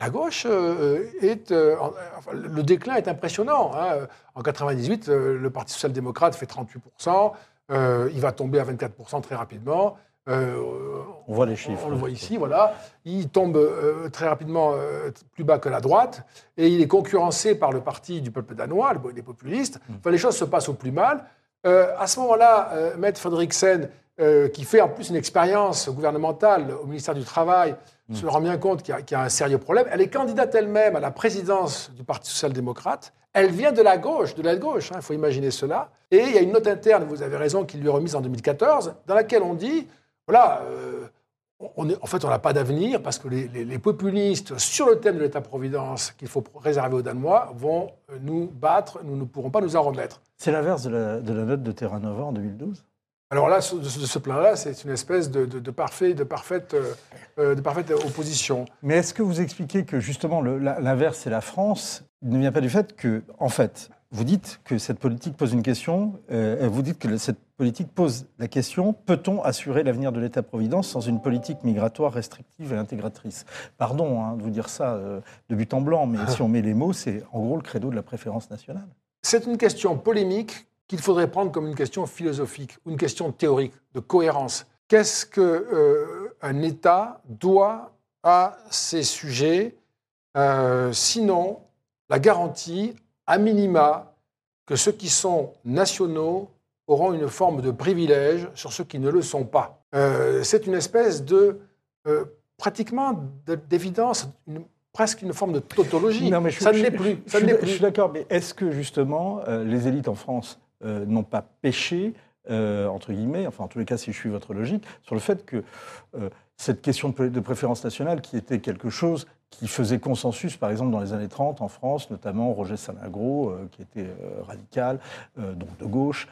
La gauche est. le déclin est impressionnant. Hein. En 98, le Parti social-démocrate fait 38%. il va tomber à 24% très rapidement. Euh, on voit les chiffres. On, le voit ici, voilà. Il tombe euh, très rapidement euh, plus bas que la droite et il est concurrencé par le parti du peuple danois, les populistes. Mm. Enfin, les choses se passent au plus mal. à ce moment-là, Maître Frederiksen, qui fait en plus une expérience gouvernementale au ministère du Travail, mm. se rend bien compte qu'il y, a un sérieux problème. Elle est candidate elle-même à la présidence du Parti social-démocrate. Elle vient de la gauche, de la gauche, il hein, faut imaginer cela. Et il y a une note interne, vous avez raison, qui lui est remise en 2014, dans laquelle on dit voilà, euh, en fait, on n'a pas d'avenir parce que les, populistes, sur le thème de l'État-providence qu'il faut réserver aux Danois, vont nous battre, nous ne pourrons pas nous en remettre. C'est l'inverse de la, note de Terra Nova en 2012 Alors là, de ce plan-là, c'est une espèce de, parfait, de, parfaite, de parfaite opposition. Mais est-ce que vous expliquez que justement l'inverse, c'est la France, ne vient pas du fait que, en fait, vous dites que cette politique pose une question, euh, vous dites que cette politique pose la question, peut-on assurer l'avenir de l'État-providence sans une politique migratoire restrictive et intégratrice? Pardon hein, de vous dire ça euh, de but en blanc, mais si on met les mots, c'est en gros le credo de la préférence nationale. C'est une question polémique qu'il faudrait prendre comme une question philosophique, une question théorique, de cohérence. Qu'est-ce qu'un euh, État doit à ces sujets, sinon la garantie à minima, que ceux qui sont nationaux auront une forme de privilège sur ceux qui ne le sont pas? Euh, c'est une espèce de, euh, pratiquement d'évidence, presque une forme de tautologie. Non, mais ça ne l'est plus. je, suis d'accord, mais est-ce que justement euh, les élites en France n'ont pas péché entre guillemets, enfin en tous les cas si je suis votre logique, sur le fait que cette question de préférence nationale qui était quelque chose qui faisait consensus, par exemple, dans les années 30 en France, notamment Roger Salingro, euh, qui était euh, radical, euh, donc de gauche,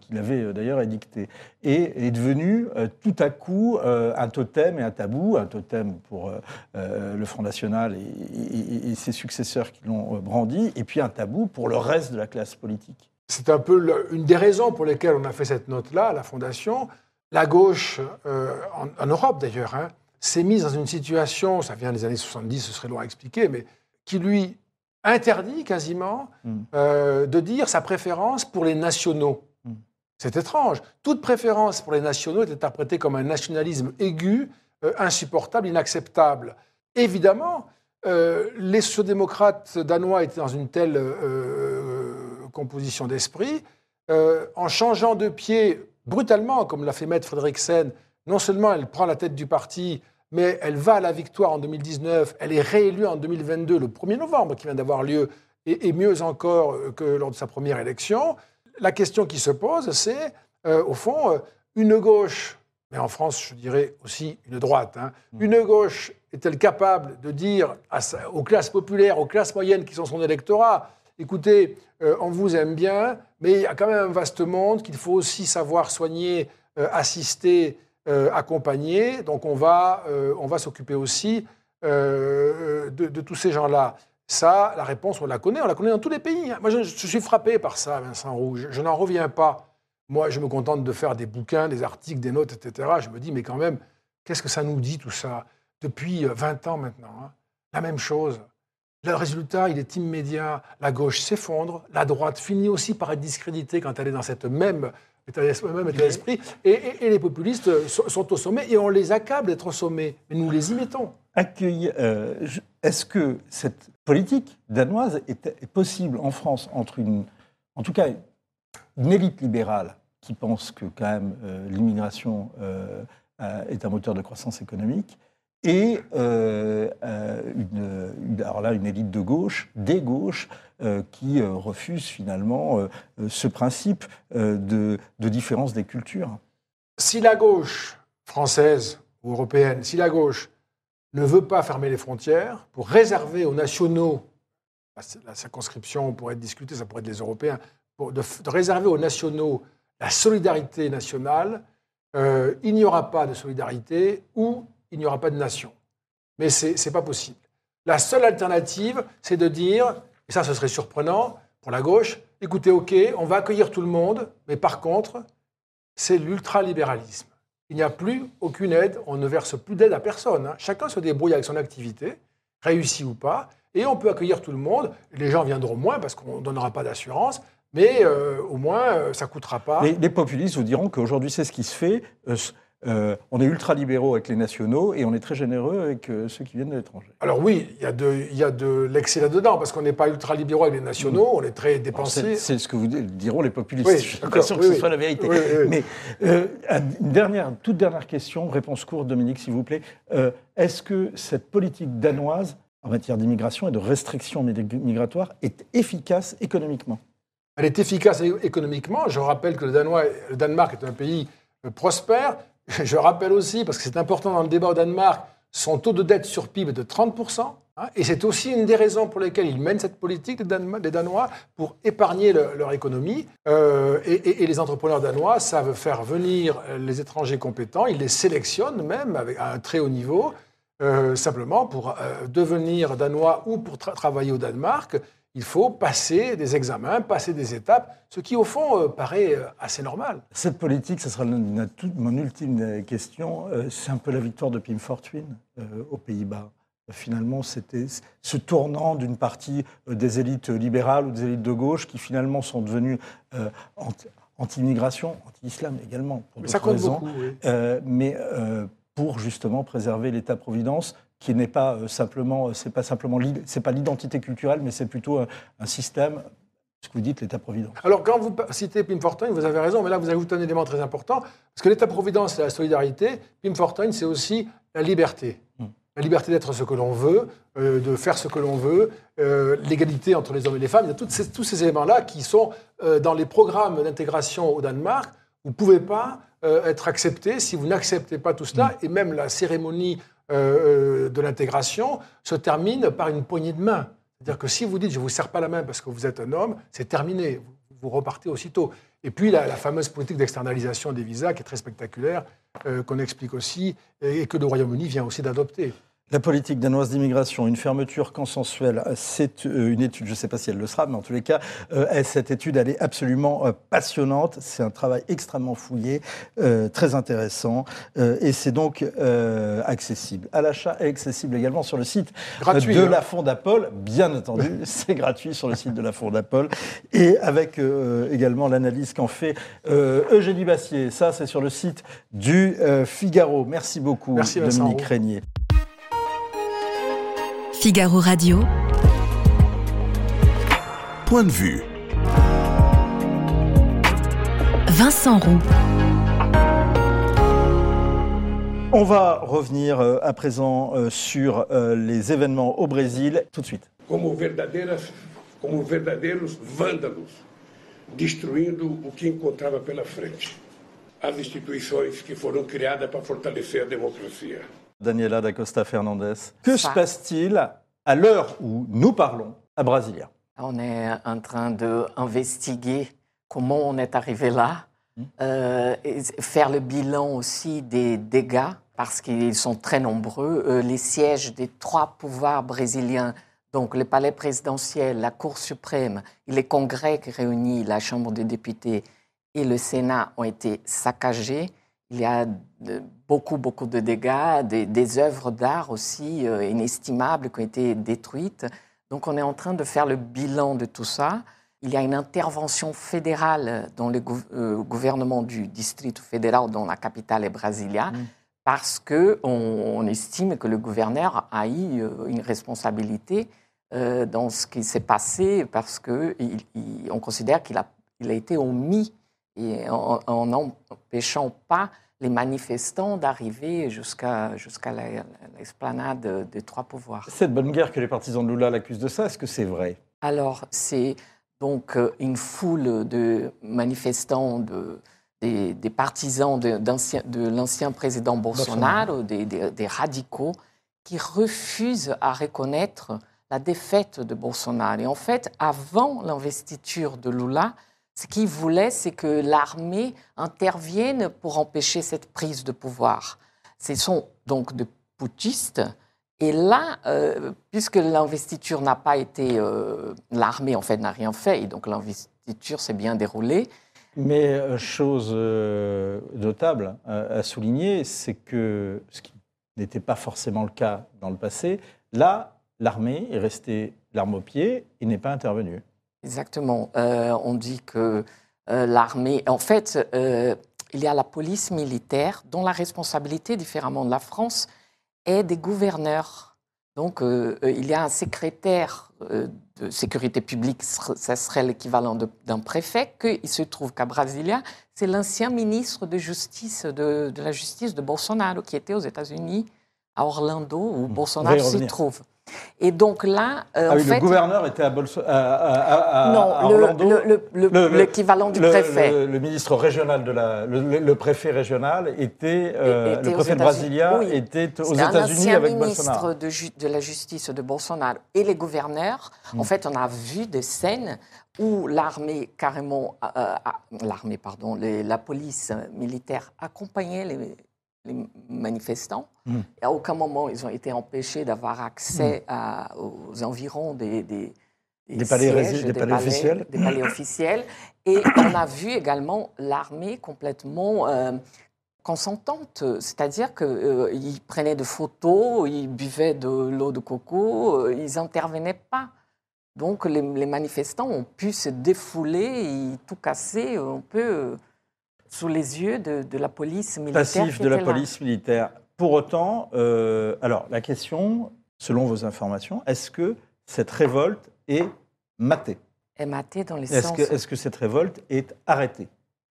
qui l'avait d'ailleurs édicté, et est devenu tout à coup un totem et un tabou, un totem pour le Front National et, ses successeurs qui l'ont brandi, et puis un tabou pour le reste de la classe politique. C'est un peu une des raisons pour lesquelles on a fait cette note-là à la Fondation. La gauche, en, Europe d'ailleurs, hein, s'est mise dans une situation, ça vient des années 70, ce serait long à expliquer, mais qui lui interdit quasiment hmm. euh, de dire sa préférence pour les nationaux. Hmm. C'est étrange. Toute préférence pour les nationaux est interprétée comme un nationalisme aigu, euh, insupportable, inacceptable. Évidemment, euh, les sociodémocrates danois étaient dans une telle composition d'esprit, en changeant de pied brutalement, comme l'a fait Maître Frederiksen, non seulement elle prend la tête du parti, mais elle va à la victoire en 2019, elle est réélue en 2022, le 1er novembre qui vient d'avoir lieu, et, mieux encore que lors de sa première élection. La question qui se pose, c'est, euh, au fond, euh, une gauche, mais en France, je dirais aussi une droite, hein, mmh. une gauche est-elle capable de dire aux classes populaires, aux classes moyennes qui sont son électorat, écoutez, euh, on vous aime bien, mais il y a quand même un vaste monde qu'il faut aussi savoir soigner, assister, euh, accompagner. Donc on va, euh, on va s'occuper aussi euh, de, tous ces gens-là. Ça, la réponse, on la connaît, on la connaît dans tous les pays. Hein. Moi, je, suis frappé par ça, Vincent Rouge. Je, n'en reviens pas. Moi, je me contente de faire des bouquins, des articles, des notes, etc. Je me dis, mais quand même, qu'est-ce que ça nous dit tout ça? Depuis 20 ans maintenant, hein. la même chose. Le résultat, il est immédiat. La gauche s'effondre, la droite finit aussi par être discréditée quand elle est dans cette même état d'esprit. Et, les populistes sont, au sommet et on les accable d'être au sommet. Mais nous les y mettons. Euh, est-ce que cette politique danoise est, possible en France entre une, en tout cas, une élite libérale qui pense que quand même euh, l'immigration euh, est un moteur de croissance économique et euh, euh, une, alors là, une élite de gauche, des gauches, euh, qui refusent finalement ce principe de, différence des cultures. Si la gauche française ou européenne, si la gauche ne veut pas fermer les frontières pour réserver aux nationaux, la circonscription pourrait être discutée, ça pourrait être les Européens, pour, de réserver aux nationaux la solidarité nationale, il n'y aura pas de solidarité ou il n'y aura pas de nation. Mais ce n'est pas possible. La seule alternative, c'est de dire, et ça ce serait surprenant pour la gauche, écoutez, ok, on va accueillir tout le monde, mais par contre, c'est l'ultralibéralisme. Il n'y a plus aucune aide, on ne verse plus d'aide à personne. Hein. Chacun se débrouille avec son activité, réussi ou pas, et on peut accueillir tout le monde. Les gens viendront moins parce qu'on ne donnera pas d'assurance, mais euh, au moins, euh, ça ne coûtera pas. Les, populistes vous diront qu'aujourd'hui, c'est ce qui se fait. Euh, euh, on est ultra-libéraux avec les nationaux et on est très généreux avec euh, ceux qui viennent de l'étranger. Alors oui, il y a de, de l'excès là-dedans, parce qu'on n'est pas ultra-libéraux avec les nationaux, on est très dépensés. C'est ce que vous diront les populistes. Oui, Je l'impression que ce soit la vérité. Mais euh, une dernière, toute dernière question, réponse courte, Dominique, s'il vous plaît. Est-ce que cette politique danoise en matière d'immigration et de restriction migratoire est efficace économiquement? Elle est efficace économiquement. Je rappelle que le, Danois, le Danemark est un pays prospère Je rappelle aussi, parce que c'est important dans le débat au Danemark, son taux de dette sur PIB est de 30%. Hein, et c'est aussi une des raisons pour lesquelles ils mènent cette politique, les Danois, pour épargner leur économie. Euh, et, les entrepreneurs danois savent faire venir les étrangers compétents, ils les sélectionnent même avec, à un très haut niveau, euh, simplement pour euh, devenir danois ou pour travailler au Danemark. Il faut passer des examens, passer des étapes, ce qui au fond paraît assez normal. Cette politique, ce sera mon ultime question, c'est un peu la victoire de Pim Fortuyn aux Pays-Bas. Finalement, c'était ce tournant d'une partie euh, des élites libérales ou des élites de gauche qui finalement sont devenues euh, anti-immigration, anti-islam également, pour mais ça compte raisons, beaucoup, euh, mais pour justement préserver l'État-providence, qui n'est pas simplement, c'est pas simplement, c'est pas l'identité culturelle, mais c'est plutôt un, système ce que vous dites, l'État-providence. Alors, quand vous citez Pim Fortuyn, vous avez raison, mais là, vous ajoutez un élément très important, parce que l'État-providence, c'est la solidarité. Pim Fortuyn, c'est aussi la liberté. Hmm la liberté d'être ce que l'on veut, euh, de faire ce que l'on veut, euh, l'égalité entre les hommes et les femmes. Il y a tous ces éléments-là qui sont euh, dans les programmes d'intégration au Danemark. Vous ne pouvez pas être accepté si vous n'acceptez pas tout cela. Mm. Et même la cérémonie de l'intégration se termine par une poignée de main. C'est-à-dire que si vous dites je ne vous serre pas la main parce que vous êtes un homme, c'est terminé. Vous, repartez aussitôt. Et puis la, la fameuse politique d'externalisation des visas qui est très spectaculaire, qu'on explique aussi, et que le Royaume-Uni vient aussi d'adopter. La politique danoise d'immigration, une fermeture consensuelle, c'est euh, une étude, je ne sais pas si elle le sera, mais en tous les cas, euh, cette étude, elle est absolument euh, passionnante. C'est un travail extrêmement fouillé, très intéressant, et c'est donc accessible à l'achat et accessible également sur le site de hein. la Fondapol. Bien entendu, c'est gratuit sur le site de la Fondapol, et avec également l'analyse qu'en fait Eugénie Bassier. Ça, c'est sur le site du Figaro. Merci beaucoup, Merci, Dominique Régnier. Figaro Radio. Point de vue. Vincent Roux. On va revenir euh, à présent euh, sur euh, les événements au Brésil tout de suite. Como verdadeiras, como verdadeiros vândalos, destruindo o que encontrava pela frente. As instituições que foram criadas para fortalecer a democracia. Daniela da Costa Fernandez. Que se passe-t-il à l'heure où nous parlons à Brasilia? On est en train d'investiguer comment on est arrivé là, hmm. euh, et faire le bilan aussi des dégâts, parce qu'ils sont très nombreux. Euh, les sièges des trois pouvoirs brésiliens, donc le palais présidentiel, la Cour suprême les congrès qui réunissent la Chambre des députés et le Sénat ont été saccagés. Il y a beaucoup, beaucoup de dégâts, des, œuvres d'art aussi euh, inestimables qui ont été détruites. Donc on est en train de faire le bilan de tout ça. Il y a une intervention fédérale dans le euh, gouvernement du district fédéral, dont la capitale est Brasilia, mm. parce qu'on on estime que le gouverneur a eu euh, une responsabilité dans ce qui s'est passé, parce qu'on considère qu'il a, il a été omis et en n'empêchant pas les manifestants d'arriver jusqu'à jusqu'à l'esplanade des trois pouvoirs. Cette bonne guerre que les partisans de Lula l'accusent de ça, est-ce que c'est vrai? Alors, c'est donc euh, une foule de manifestants, de, des, partisans de, de l'ancien président Bolsonaro, Des, des, radicaux, qui refusent à reconnaître la défaite de Bolsonaro. Et en fait, avant l'investiture de Lula, ce qu'ils voulaient, c'est que l'armée intervienne pour empêcher cette prise de pouvoir. Ce sont donc de putschistes. Et là, euh, puisque l'investiture n'a pas été... Euh, l'armée, en fait, n'a rien fait, et donc l'investiture s'est bien déroulée. Mais euh, chose notable à souligner, c'est que, ce qui n'était pas forcément le cas dans le passé, là, l'armée est restée l'arme au pied et n'est pas intervenue. Exactement. Euh, on dit que euh, l'armée. En fait, euh, il y a la police militaire dont la responsabilité, différemment de la France, est des gouverneurs. Donc, il y a un secrétaire de sécurité publique, ça serait l'équivalent d'un préfet, qu'il se trouve qu'à Brasilia, c'est l'ancien ministre de, justice, de, la justice de Bolsonaro, qui était aux États-Unis, à Orlando, où mmh. Bolsonaro s'y trouve. Et donc là, euh, ah en oui, fait, le gouverneur était à, Bolso- à- à- non, l'équivalent du préfet. Le, le ministre régional de la, le, préfet régional était, euh, était le préfet. Brasilia Oui. était aux États-Unis avec ministre Bolsonaro. de, ju- de la justice de Bolsonaro et les gouverneurs. Mm. En fait, on a vu des scènes où l'armée carrément, euh, euh, l'armée pardon, les- la police militaire accompagnait les, les manifestants. Mm. Et à aucun moment ils ont été empêchés d'avoir accès à- aux environs des, des, Des palais sièges, rési- des palais officiels. des palais officiels. Et on a vu également l'armée complètement euh, consentante, c'est-à-dire qu'ils prenaient des photos, ils buvaient de l'eau de coco, euh, ils n'intervenaient pas. Donc les, les manifestants ont pu se défouler et tout casser un peu euh, sous les yeux de, de la police militaire. Passif de la là. police militaire. Pour autant, euh, alors la question, selon vos informations, est-ce que cette révolte est matée? Et maté dans les Est-ce sens... que, est-ce que cette révolte est arrêtée?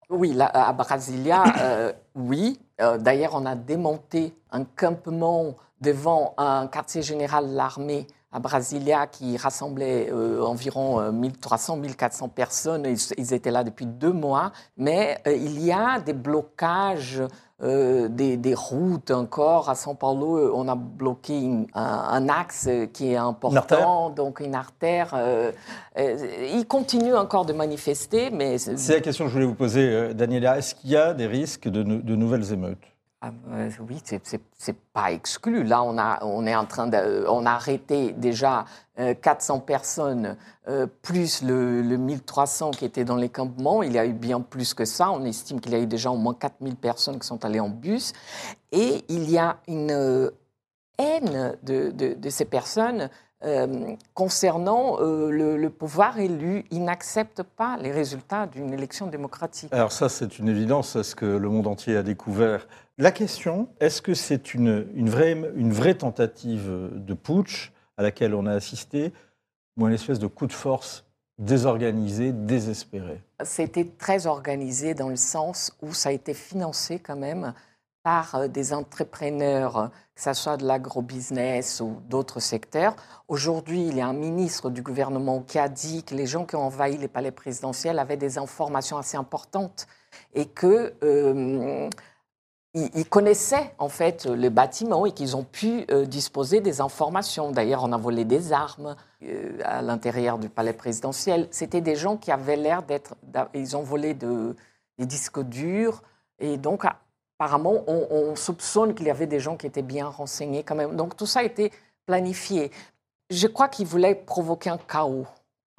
Oui, là, à Brasilia, euh, oui. Euh, D'ailleurs, on a démonté un campement devant un quartier général de l'armée à Brasilia qui rassemblait euh, environ 1300-1400 personnes. Ils, ils étaient là depuis deux mois. Mais euh, il y a des blocages euh, des, des routes encore. À São Paulo, on a bloqué une- un, un axe qui est important, donc une artère. euh, euh, ils continuent encore de manifester, mais C'est la question que je voulais vous poser, euh, Daniela. Est-ce qu'il y a des risques de nouvelles émeutes? Ah, euh, oui, c'est- pas exclu. Là, on, a, est en train de, euh, on a arrêté déjà euh, 400 personnes, euh, plus le, le 1300 qui étaient dans les campements. Il y a eu bien plus que ça. On estime qu'il y a eu déjà au moins 4000 personnes qui sont allées en bus. Et il y a une euh, haine de ces personnes euh, concernant euh, le, le pouvoir élu. Ils n'acceptent pas les résultats d'une élection démocratique. Alors ça, c'est une évidence, c'est ce que le monde entier a découvert. La question, est-ce que c'est une, une, vraie, une vraie tentative de putsch à laquelle on a assisté, ou une espèce de coup de force désorganisé, désespéré? C'était très organisé dans le sens où ça a été financé quand même par euh, des entrepreneurs, que ce soit de l'agrobusiness ou d'autres secteurs. Aujourd'hui, il y a un ministre du gouvernement qui a dit que les gens qui ont envahi les palais présidentiels avaient des informations assez importantes et que euh, ils, connaissaient en fait le bâtiment et qu'ils ont pu euh, disposer des informations. D'ailleurs, on a volé des armes euh, à l'intérieur du palais présidentiel. C'était des gens qui avaient l'air d'être. Ils ont volé de- des disques durs et donc apparemment on, on soupçonne qu'il y avait des gens qui étaient bien renseignés quand même. Donc tout ça a été planifié. Je crois qu'ils voulaient provoquer un chaos.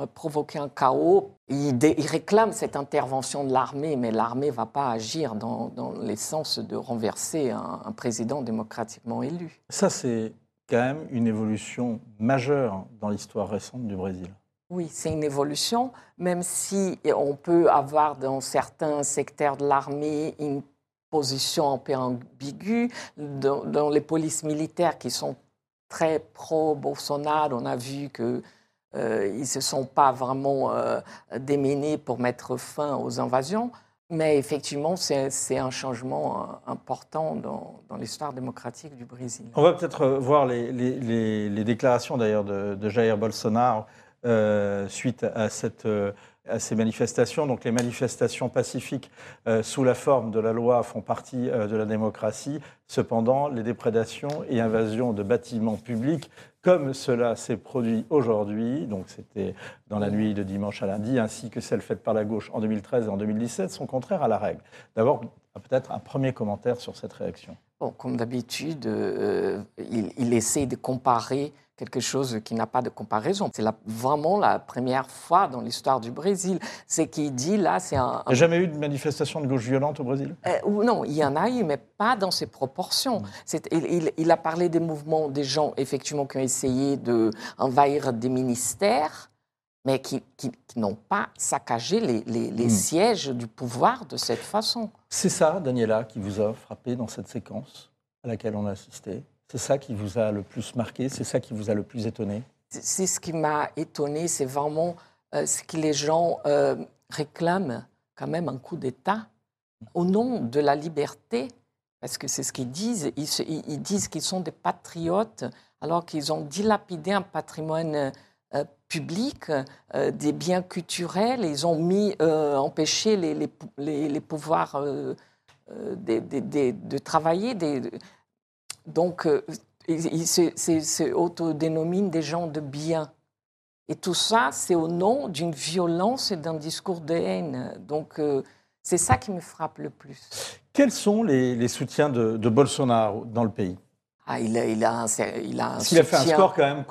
euh, Provoquer un chaos. Dé- ils réclament cette intervention de l'armée, mais l'armée ne va pas agir dans, dans les sens de renverser un, un président démocratiquement élu. Ça, c'est quand même une évolution majeure dans l'histoire récente du Brésil. Oui, c'est une évolution, même si on peut avoir dans certains secteurs de l'armée une position un peu ambiguë. Dans, les polices militaires qui sont très pro-Bolsonaro, on a vu qu'ils ne se sont pas vraiment euh, pour mettre fin aux invasions. Mais effectivement, c'est un changement euh, important dans, l'histoire démocratique du Brésil. On va peut-être euh, voir les, déclarations d'ailleurs de, Jair Bolsonaro euh, suite à, cette, euh, à ces manifestations. Donc les manifestations pacifiques euh, sous la forme de la loi font partie euh, de la démocratie. Cependant, les déprédations et invasions de bâtiments publics, comme cela s'est produit aujourd'hui, donc c'était dans la nuit de dimanche à lundi, ainsi que celles faites par la gauche en 2013 et en 2017, sont contraires à la règle. D'abord, peut-être un premier commentaire sur cette réaction. Comme d'habitude, euh, il essaie de comparer quelque chose qui n'a pas de comparaison. C'est vraiment la première fois dans l'histoire du Brésil. C'est qu'il dit là, c'est un. Il n'y a jamais eu de manifestation de gauche violente au Brésil? Euh, ou non, il y en a eu, mais pas dans ces proportions. Il, il- il a parlé des mouvements des gens, effectivement, qui ont essayé d'envahir des ministères, mais qui, qui- qui n'ont pas saccagé les, les- les Mm. sièges du pouvoir de cette façon. C'est ça, Daniela, qui vous a frappé dans cette séquence à laquelle on a assisté? C'est ça qui vous a le plus marqué C'est ça qui vous a le plus étonné? C'est- ce qui m'a étonné, c'est vraiment euh, ce que les gens euh, réclament quand même un coup d'État au nom de la liberté parce que c'est ce qu'ils disent. Ils, se- ils- ils disent qu'ils sont des patriotes alors qu'ils ont dilapidé un patrimoine euh, public, des biens culturels. Ils ont mis, empêché les, les, pou- les- les pouvoirs de travailler. Donc, euh, ils, se, autodénominent des gens de bien. Et tout ça, c'est au nom d'une violence et d'un discours de haine. Donc, euh, c'est ça qui me frappe le plus. Quels sont les, les soutiens de, de Bolsonaro dans le pays? Ah, il a, il a un, il a un qu'il a fait un score quand même.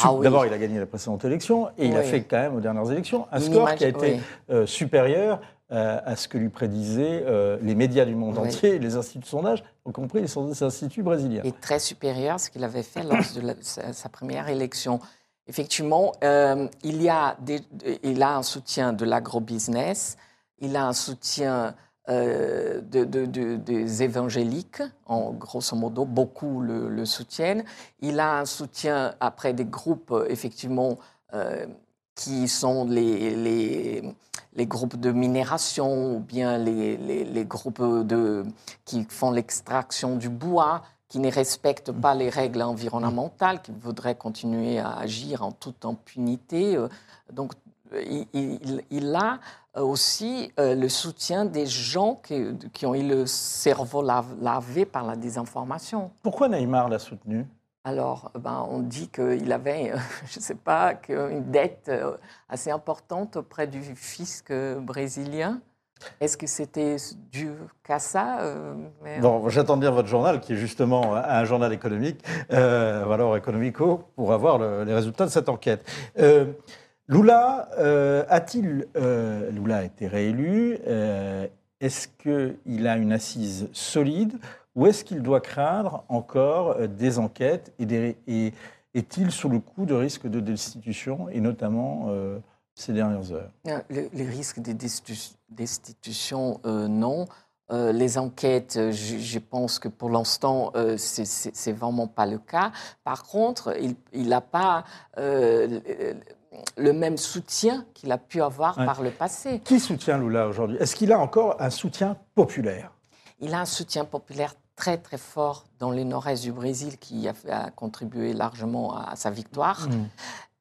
Ah oui. D'abord, il a gagné la précédente élection et il a fait quand même aux dernières élections un score qui a été oui. euh, supérieur à ce que lui prédisaient euh, les médias du monde Oui. entier et les instituts de sondage, y compris les instituts brésiliens. est très supérieur à ce qu'il avait fait lors de la- sa, sa première élection. Effectivement, euh, il, y a des- il a un soutien de l'agrobusiness, il a un soutien euh, de- de- de- des évangéliques, en grosso modo, beaucoup le, le soutiennent. Il a un soutien après des groupes, euh, effectivement, euh, qui sont les, les, les groupes de minération ou bien les, les, les groupes de, qui font l'extraction du bois, qui ne respectent pas les règles environnementales, qui voudraient continuer à agir en toute impunité. Euh, Donc, il, il- il a euh, aussi euh, le soutien des gens qui, qui ont eu le cerveau lavé par la désinformation. Pourquoi Neymar l'a soutenu? Alors, ben, on dit qu'il avait, euh, je ne sais pas, une dette euh, assez importante auprès du fisc euh, brésilien. Est-ce que c'était dû qu'à ça Bon, j'attends lire votre journal, qui est justement un journal économique, Valor Economico, pour avoir le- les résultats de cette enquête. Lula a-t-il, Lula a été réélu, est-ce qu'il a une assise solide ou est-ce qu'il doit craindre encore euh, des enquêtes et, des- et est-il sous le coup de risque de destitution et notamment euh, ces dernières heures? Le, les risques de destitu- destitution, euh, non. Euh, les enquêtes, je, je pense que pour l'instant, euh, c'est- vraiment pas le cas. Par contre, il n'a pas euh, le, le même soutien qu'il a pu avoir Ouais. par le passé. Qui soutient Lula aujourd'hui? Est-ce qu'il a encore un soutien populaire? Il a un soutien populaire très très fort dans le nord-est du Brésil qui a, contribué largement à, à sa victoire.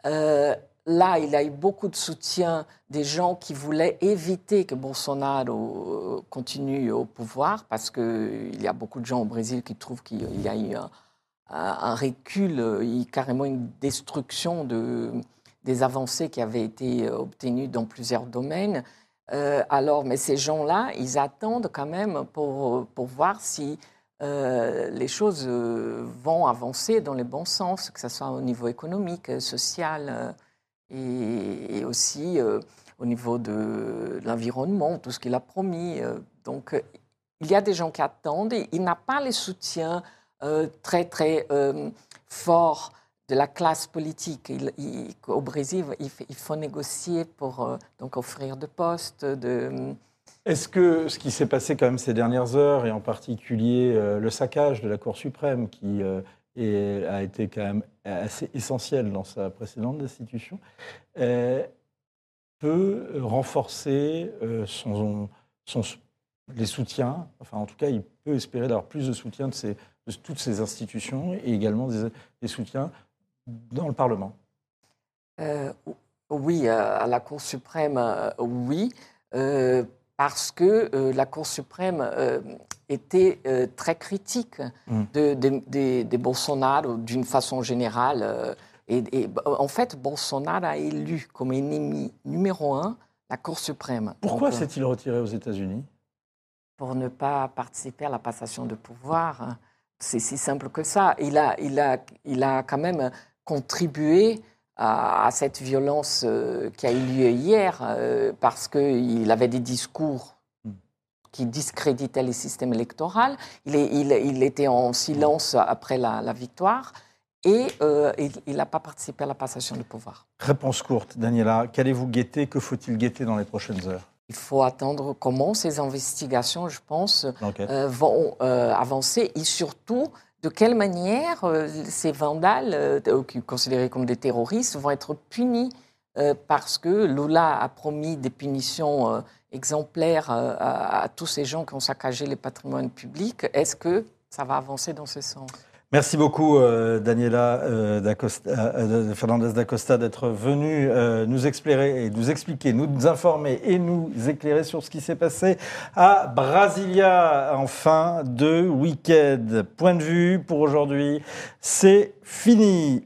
Euh, là, il a eu beaucoup de soutien des gens qui voulaient éviter que Bolsonaro euh, continue au pouvoir parce qu'il y a beaucoup de gens au Brésil qui trouvent qu'il y a eu un, recul, euh, il carrément une destruction de, des avancées qui avaient été obtenues dans plusieurs domaines. Euh, alors, mais ces gens-là, ils attendent quand même pour, pour voir si euh, les choses euh, vont avancer dans le bon sens, que ce soit au niveau économique, euh, social et, aussi au niveau de l'environnement, tout ce qu'il a promis. donc, il y a des gens qui attendent. Il n'a pas les soutiens euh, très, très euh, forts de la classe politique. Au Brésil, il, faut négocier pour donc offrir de postes, de... Est-ce que ce qui s'est passé quand même ces dernières heures, et en particulier euh, le saccage de la Cour suprême, qui euh, a été quand même assez essentiel dans sa précédente destitution, euh, peut renforcer euh, les soutiens, enfin en tout cas il peut espérer d'avoir plus de soutien de, toutes ces institutions et également des, soutiens dans le Parlement. Oui, à la Cour suprême, oui, parce que euh, la Cour suprême euh, était euh, très critique Mm. de, de- de- de Bolsonaro d'une façon générale. et, et, en fait, Bolsonaro a élu comme ennemi numéro un la Cour suprême. Pourquoi s'est-il retiré aux États-Unis? Pour ne pas participer à la passation de pouvoir. C'est si simple que ça. Il a, il a, il a quand même contribué à, à cette violence euh, qui a eu lieu hier euh, parce qu'il avait des discours qui discréditaient le système électoral. Il, il- il était en silence après la, la victoire et euh, il n'a pas participé à la passation de pouvoir. Réponse courte, Daniela, qu'allez-vous guetter? Que faut-il guetter dans les prochaines heures? Il faut attendre comment ces investigations, je pense, euh, vont euh, avancer et surtout de quelle manière euh, ces vandales, euh, considérés comme des terroristes, vont être punis euh, parce que Lula a promis des punitions exemplaire à, à tous ces gens qui ont saccagé les patrimoines publics? Est-ce que ça va avancer dans ce sens? Merci beaucoup, euh, Daniela euh, euh, Fernandez d'Acosta, d'être venue euh, nous éclairer et nous expliquer, nous informer et nous éclairer sur ce qui s'est passé à Brasilia en fin de week-end. Point de vue pour aujourd'hui, c'est fini.